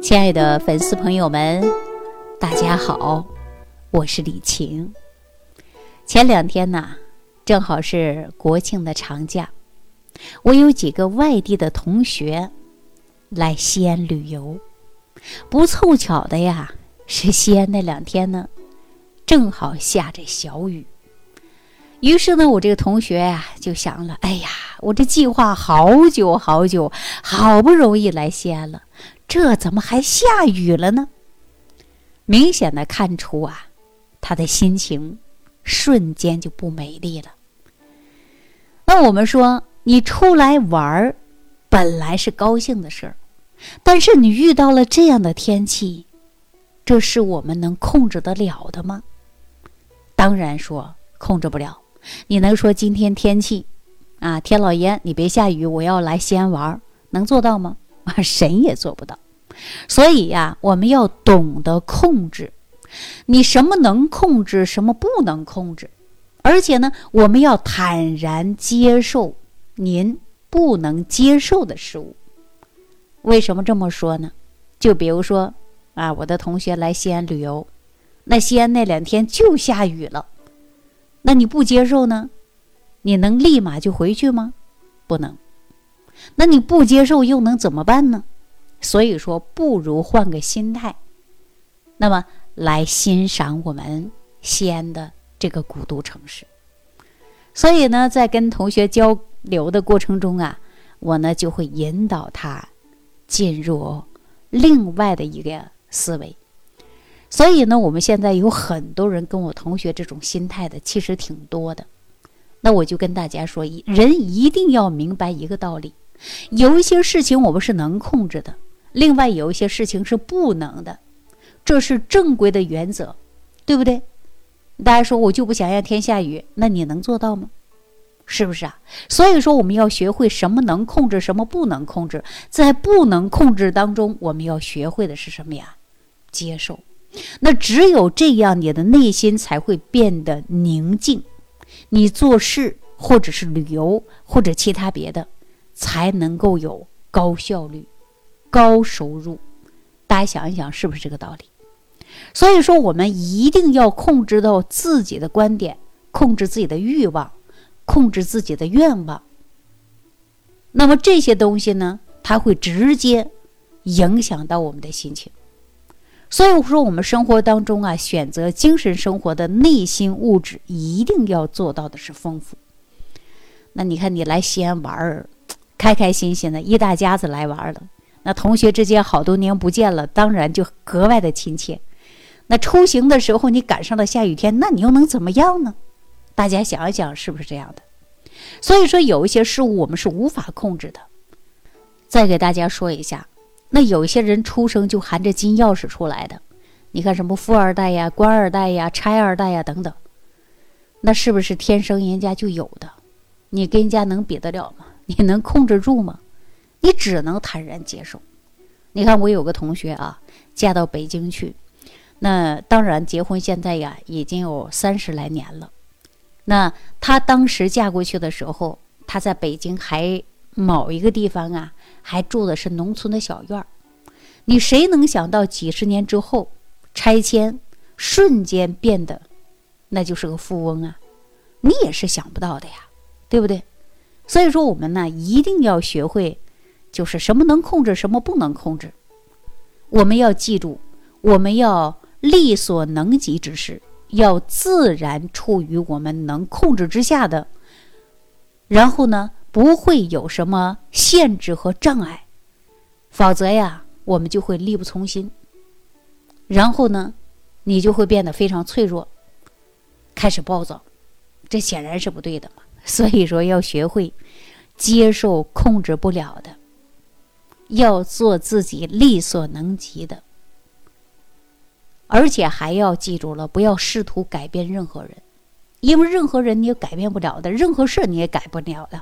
亲爱的粉丝朋友们，大家好，我是李晴。前两天呢，正好是国庆的长假，我有几个外地的同学来西安旅游。不凑巧的呀，是西安那两天呢，正好下着小雨。于是呢，我这个同学呀就想了：哎呀，我这计划好久好久，好不容易来西安了，这怎么还下雨了呢？明显的看出啊，他的心情瞬间就不美丽了。那我们说，你出来玩儿，本来是高兴的事儿，但是你遇到了这样的天气，这是我们能控制得了的吗？当然说控制不了。你能说今天天气，啊，天老爷，你别下雨，我要来西安玩儿，能做到吗？啊，神也做不到。所以呀，我们要懂得控制，你什么能控制，什么不能控制，而且呢，我们要坦然接受您不能接受的事物。为什么这么说呢？就比如说啊，我的同学来西安旅游，那西安那两天就下雨了。那你不接受呢？你能立马就回去吗？不能。那你不接受又能怎么办呢？所以说，不如换个心态，那么来欣赏我们西安的这个古都城市。所以呢，在跟同学交流的过程中啊，我呢就会引导他进入另外的一个思维。所以呢，我们现在有很多人跟我同学这种心态的，其实挺多的。那我就跟大家说，人一定要明白一个道理：有一些事情我们是能控制的，另外有一些事情是不能的，这是正规的原则，对不对？大家说我就不想让天下雨，那你能做到吗？是不是啊？所以说，我们要学会什么能控制，什么不能控制。在不能控制当中，我们要学会的是什么呀？接受。那只有这样，你的内心才会变得宁静，你做事或者是旅游或者其他别的，才能够有高效率、高收入。大家想一想，是不是这个道理？所以说，我们一定要控制到自己的观点，控制自己的欲望，控制自己的愿望。那么这些东西呢，它会直接影响到我们的心情。所以说，我们生活当中啊，选择精神生活的内心物质，一定要做到的是丰富。那你看，你来西安玩儿，开开心心的，一大家子来玩了。那同学之间好多年不见了，当然就格外的亲切。那出行的时候，你赶上了下雨天，那你又能怎么样呢？大家想一想，是不是这样的？所以说，有一些事物我们是无法控制的。再给大家说一下。那有一些人出生就含着金钥匙出来的，你看什么富二代呀、官二代呀、差二代呀等等，那是不是天生人家就有的？你跟人家能比得了吗？你能控制住吗？你只能坦然接受。你看我有个同学啊，嫁到北京去，那当然结婚现在呀已经有三十来年了。那她当时嫁过去的时候，她在北京还某一个地方啊。还住的是农村的小院儿，你谁能想到几十年之后拆迁，瞬间变得那就是个富翁啊？你也是想不到的呀，对不对？所以说我们呢一定要学会，就是什么能控制，什么不能控制。我们要记住，我们要力所能及之事，要自然处于我们能控制之下的。然后呢？不会有什么限制和障碍，否则呀，我们就会力不从心。然后呢，你就会变得非常脆弱，开始暴躁，这显然是不对的嘛。所以说，要学会接受控制不了的，要做自己力所能及的，而且还要记住了，不要试图改变任何人，因为任何人你也改变不了的，任何事你也改不了的。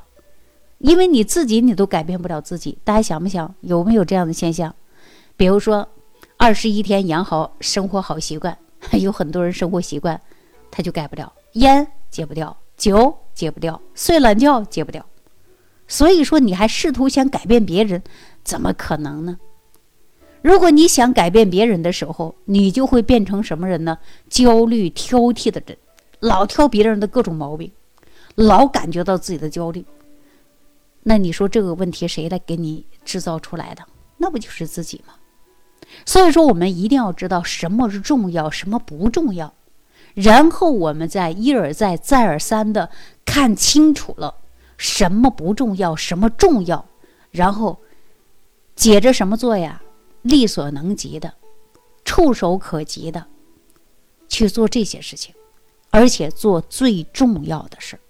因为你自己你都改变不了自己，大家想不想有没有这样的现象？比如说，二十一天养好生活好习惯，有很多人生活习惯他就改不了，烟戒不掉，酒戒不掉，睡懒觉戒不掉。所以说，你还试图想改变别人，怎么可能呢？如果你想改变别人的时候，你就会变成什么人呢？焦虑、挑剔的人，老挑别人的各种毛病，老感觉到自己的焦虑。那你说这个问题谁来给你制造出来的？那不就是自己吗？所以说，我们一定要知道什么是重要，什么不重要，然后我们再一而再、再而三的看清楚了什么不重要，什么重要，然后接着什么做呀？力所能及的、触手可及的去做这些事情，而且做最重要的事儿。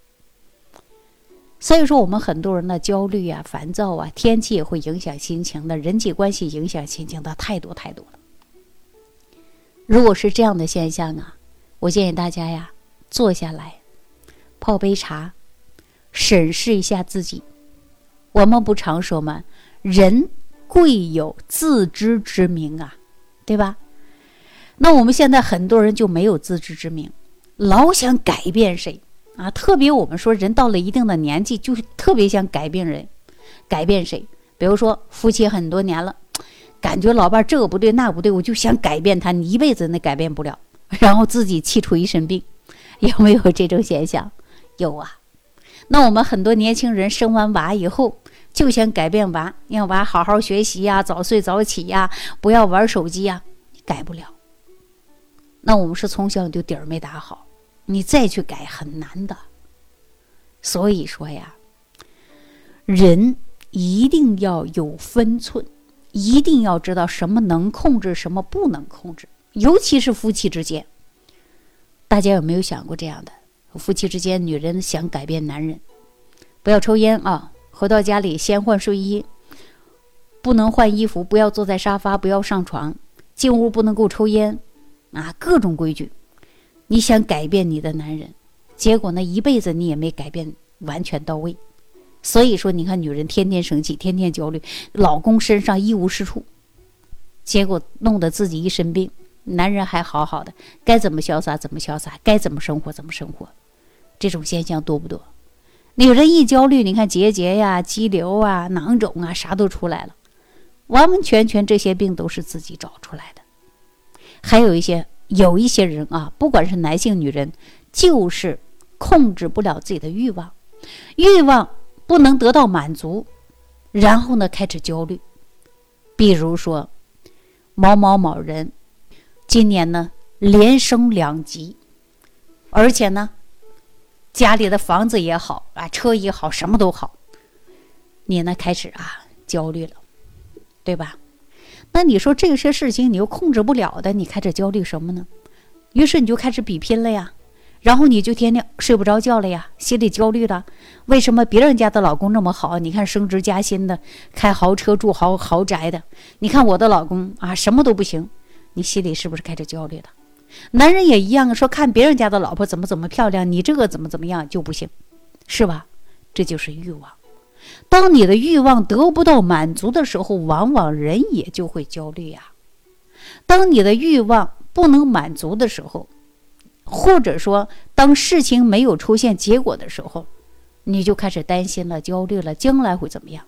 所以说，我们很多人的焦虑啊、烦躁啊，天气也会影响心情的，人际关系影响心情的太多太多了。如果是这样的现象啊，我建议大家呀，坐下来，泡杯茶，审视一下自己。我们不常说吗？人。贵有自知之明啊，对吧？那我们现在很多人就没有自知之明，老想改变谁啊？特别我们说人到了一定的年纪，就是特别想改变人，改变谁？比如说夫妻很多年了，感觉老伴这个不对那不对，我就想改变他，你一辈子那改变不了，然后自己气出一身病，有没有这种现象？有啊。那我们很多年轻人生完娃以后。就想改变娃，让娃好好学习呀，早睡早起呀，不要玩手机呀，改不了。那我们是从小你就底儿没打好，你再去改很难的。所以说呀，人一定要有分寸，一定要知道什么能控制，什么不能控制。尤其是夫妻之间，大家有没有想过这样的？夫妻之间，女人想改变男人，不要抽烟啊。回到家里先换睡衣，不能换衣服，不要坐在沙发，不要上床，进屋不能够抽烟，啊，各种规矩。你想改变你的男人，结果呢一辈子你也没改变完全到位。所以说，你看女人天天生气，天天焦虑，老公身上一无是处，结果弄得自己一身病，男人还好好的，该怎么潇洒怎么潇洒，该怎么生活怎么生活，这种现象多不多？女人一焦虑，你看结节呀、肌瘤啊、囊肿啊，啥都出来了。完完全全这些病都是自己找出来的。还有一些有一些人啊，不管是男性、女人，就是控制不了自己的欲望，欲望不能得到满足，然后呢开始焦虑。比如说某某某人，今年呢连升两级，而且呢。家里的房子也好啊，车也好，什么都好，你呢开始啊焦虑了，对吧？那你说这些事情你又控制不了的，你开始焦虑什么呢？于是你就开始比拼了呀，然后你就天天睡不着觉了呀，心里焦虑了。为什么别人家的老公那么好？你看升职加薪的，开豪车住豪豪宅的，你看我的老公啊什么都不行，你心里是不是开始焦虑了？男人也一样，说看别人家的老婆怎么怎么漂亮，你这个怎么怎么样就不行，是吧？这就是欲望。当你的欲望得不到满足的时候，往往人也就会焦虑呀。当你的欲望不能满足的时候，或者说当事情没有出现结果的时候，你就开始担心了、焦虑了，将来会怎么样？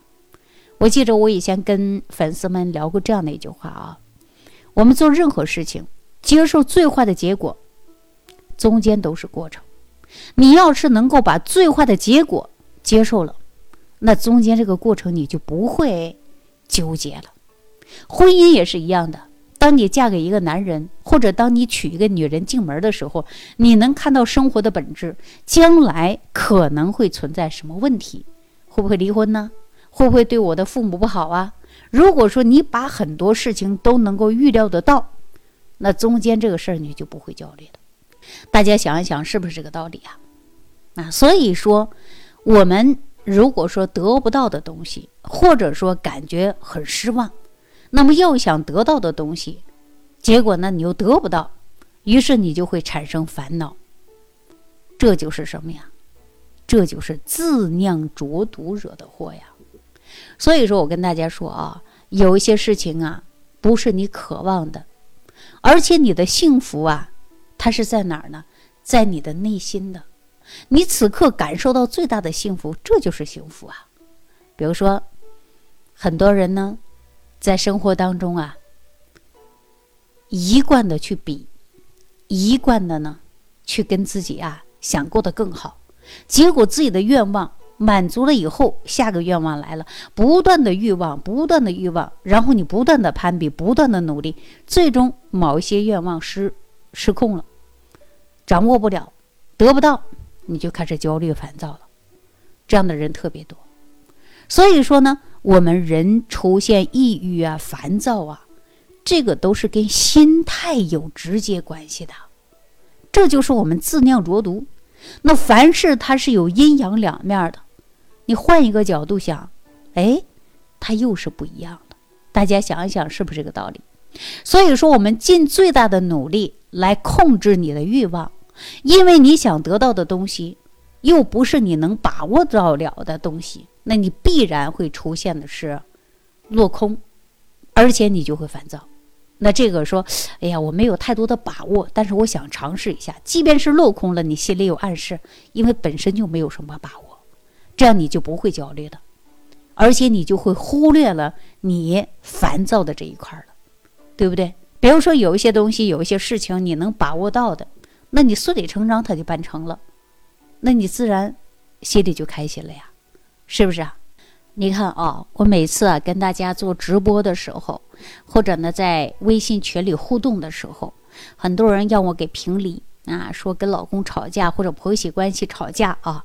我记着我以前跟粉丝们聊过这样的一句话啊：我们做任何事情。接受最坏的结果，中间都是过程。你要是能够把最坏的结果接受了，那中间这个过程你就不会纠结了。婚姻也是一样的。当你嫁给一个男人，或者当你娶一个女人进门的时候，你能看到生活的本质，将来可能会存在什么问题，会不会离婚呢？会不会对我的父母不好啊？如果说你把很多事情都能够预料得到。那中间这个事儿你就不会焦虑了，大家想一想是不是这个道理啊？啊，所以说我们如果说得不到的东西，或者说感觉很失望，那么要想得到的东西，结果呢你又得不到，于是你就会产生烦恼。这就是什么呀？这就是自酿浊毒惹的祸呀。所以说我跟大家说啊，有一些事情啊，不是你渴望的。而且你的幸福啊，它是在哪儿呢？在你的内心的，你此刻感受到最大的幸福，这就是幸福啊。比如说，很多人呢，在生活当中啊，一贯的去比，一贯的呢去跟自己啊想过得更好，结果自己的愿望满足了以后，下个愿望来了，不断的欲望，不断的欲望，然后你不断的攀比，不断的努力，最终某一些愿望失失控了，掌握不了，得不到，你就开始焦虑烦躁了，这样的人特别多，所以说呢。我们人出现抑郁啊、烦躁啊，这个都是跟心态有直接关系的。这就是我们自酿浊毒。那凡事它是有阴阳两面的，你换一个角度想，哎，它又是不一样的。大家想一想，是不是这个道理？所以说，我们尽最大的努力来控制你的欲望，因为你想得到的东西，又不是你能把握到了的东西。那你必然会出现的是落空，而且你就会烦躁。那这个说，哎呀，我没有太多的把握，但是我想尝试一下。即便是落空了，你心里有暗示，因为本身就没有什么把握，这样你就不会焦虑的，而且你就会忽略了你烦躁的这一块了，对不对？比如说有一些东西，有一些事情你能把握到的，那你顺理成章它就办成了，那你自然心里就开心了呀。是不是啊？你看啊，我每次啊跟大家做直播的时候，或者呢在微信群里互动的时候，很多人要我给评理啊，说跟老公吵架或者婆媳关系吵架啊，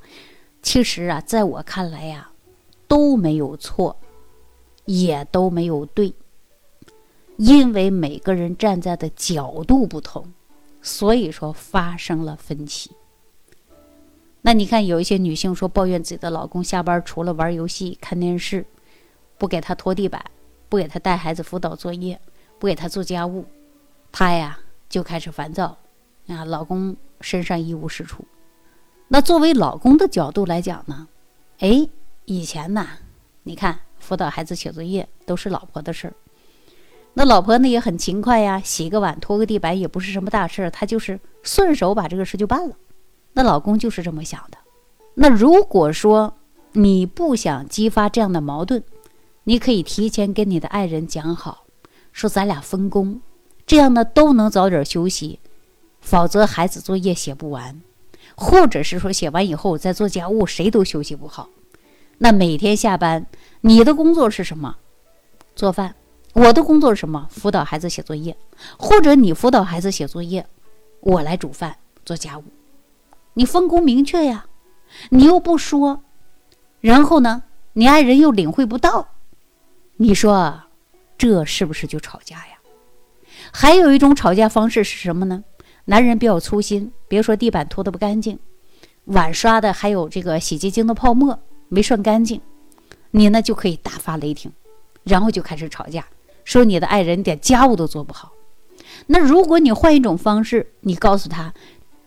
其实啊，在我看来呀，都没有错，也都没有对，因为每个人站在的角度不同，所以说发生了分歧。那你看，有一些女性说抱怨自己的老公下班除了玩游戏、看电视，不给她拖地板，不给她带孩子辅导作业，不给她做家务，她呀就开始烦躁，啊，老公身上一无是处。那作为老公的角度来讲呢，哎，以前呢，你看辅导孩子写作业都是老婆的事儿，那老婆呢也很勤快呀，洗个碗、拖个地板也不是什么大事儿，她就是顺手把这个事就办了。那老公就是这么想的。那如果说你不想激发这样的矛盾，你可以提前跟你的爱人讲好，说咱俩分工，这样呢都能早点休息。否则孩子作业写不完，或者是说写完以后再做家务，谁都休息不好。那每天下班，你的工作是什么？做饭。我的工作是什么？辅导孩子写作业，或者你辅导孩子写作业，我来煮饭做家务。你分工明确呀，你又不说，然后呢，你爱人又领会不到，你说这是不是就吵架呀？还有一种吵架方式是什么呢？男人比较粗心，别说地板拖得不干净，碗刷的还有这个洗洁精的泡沫没涮干净，你呢就可以大发雷霆，然后就开始吵架，说你的爱人点家务都做不好。那如果你换一种方式，你告诉他。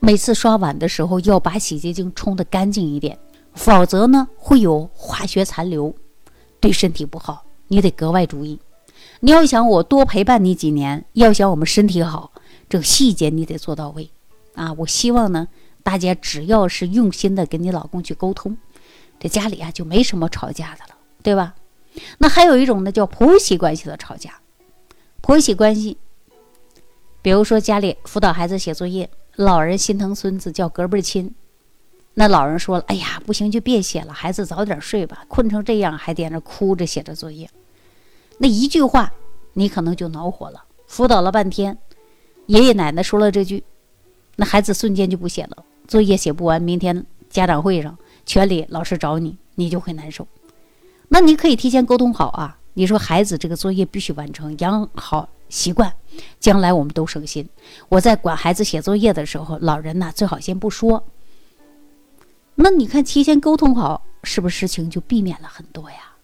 每次刷碗的时候要把洗洁精冲得干净一点，否则呢会有化学残留，对身体不好。你得格外注意。你要想我多陪伴你几年，要想我们身体好，这个细节你得做到位啊！我希望呢，大家只要是用心的跟你老公去沟通，这家里啊就没什么吵架的了，对吧？那还有一种呢叫婆媳关系的吵架，婆媳关系，比如说家里辅导孩子写作业。老人心疼孙子，叫隔辈亲。那老人说了：“哎呀，不行就别写了，孩子早点睡吧，困成这样还在那哭着写着作业。”那一句话，你可能就恼火了。辅导了半天，爷爷奶奶说了这句，那孩子瞬间就不写了，作业写不完，明天家长会上全里老师找你，你就会难受。那你可以提前沟通好啊，你说孩子这个作业必须完成，养好。习惯，将来我们都省心。我在管孩子写作业的时候，老人呢最好先不说。那你看，提前沟通好，是不是事情就避免了很多呀？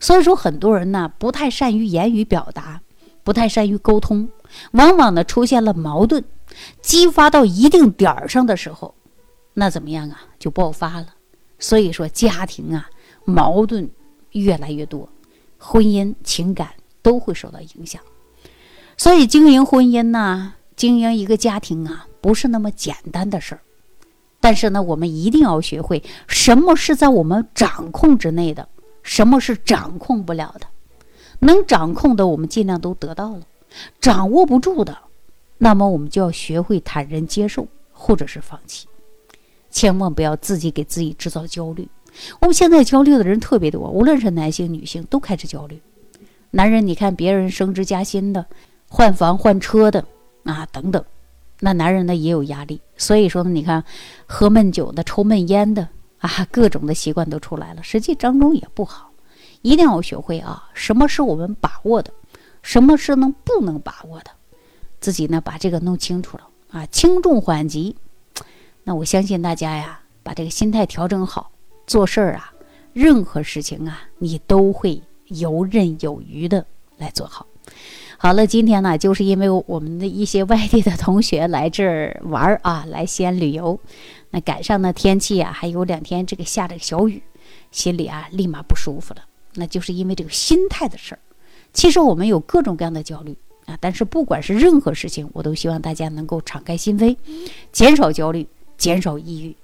所以说，很多人呢不太善于言语表达，不太善于沟通，往往呢出现了矛盾，激发到一定点儿上的时候，那怎么样啊？就爆发了。所以说，家庭啊矛盾越来越多，婚姻情感都会受到影响。所以，经营婚姻呢，经营一个家庭啊，不是那么简单的事儿。但是呢，我们一定要学会什么是在我们掌控之内的，什么是掌控不了的。能掌控的，我们尽量都得到了；掌握不住的，那么我们就要学会坦然接受，或者是放弃，千万不要自己给自己制造焦虑。我们现在焦虑的人特别多，无论是男性、女性，都开始焦虑。男人，你看别人升职加薪的，换房换车的啊，等等，那男人呢也有压力。所以说呢，你看喝闷酒的、抽闷烟的啊，各种的习惯都出来了，实际当中也不好。一定要学会啊，什么是我们把握的，什么是能不能把握的，自己呢把这个弄清楚了啊，轻重缓急。那我相信大家呀，把这个心态调整好。做事儿啊，任何事情啊，你都会游刃有余的来做好。好了，今天呢，就是因为我们的一些外地的同学来这儿玩儿啊，来西安旅游，那赶上呢天气啊，还有两天这个下着小雨，心里啊立马不舒服了。那就是因为这个心态的事儿。其实我们有各种各样的焦虑啊，但是不管是任何事情，我都希望大家能够敞开心扉，减少焦虑，减少抑郁，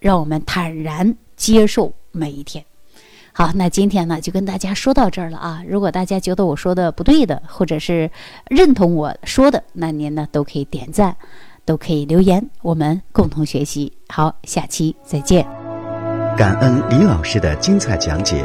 让我们坦然。接受每一天，好，那今天呢就跟大家说到这儿了啊。如果大家觉得我说的不对的，或者是认同我说的，那您呢都可以点赞，都可以留言，我们共同学习。好，下期再见。感恩李老师的精彩讲解。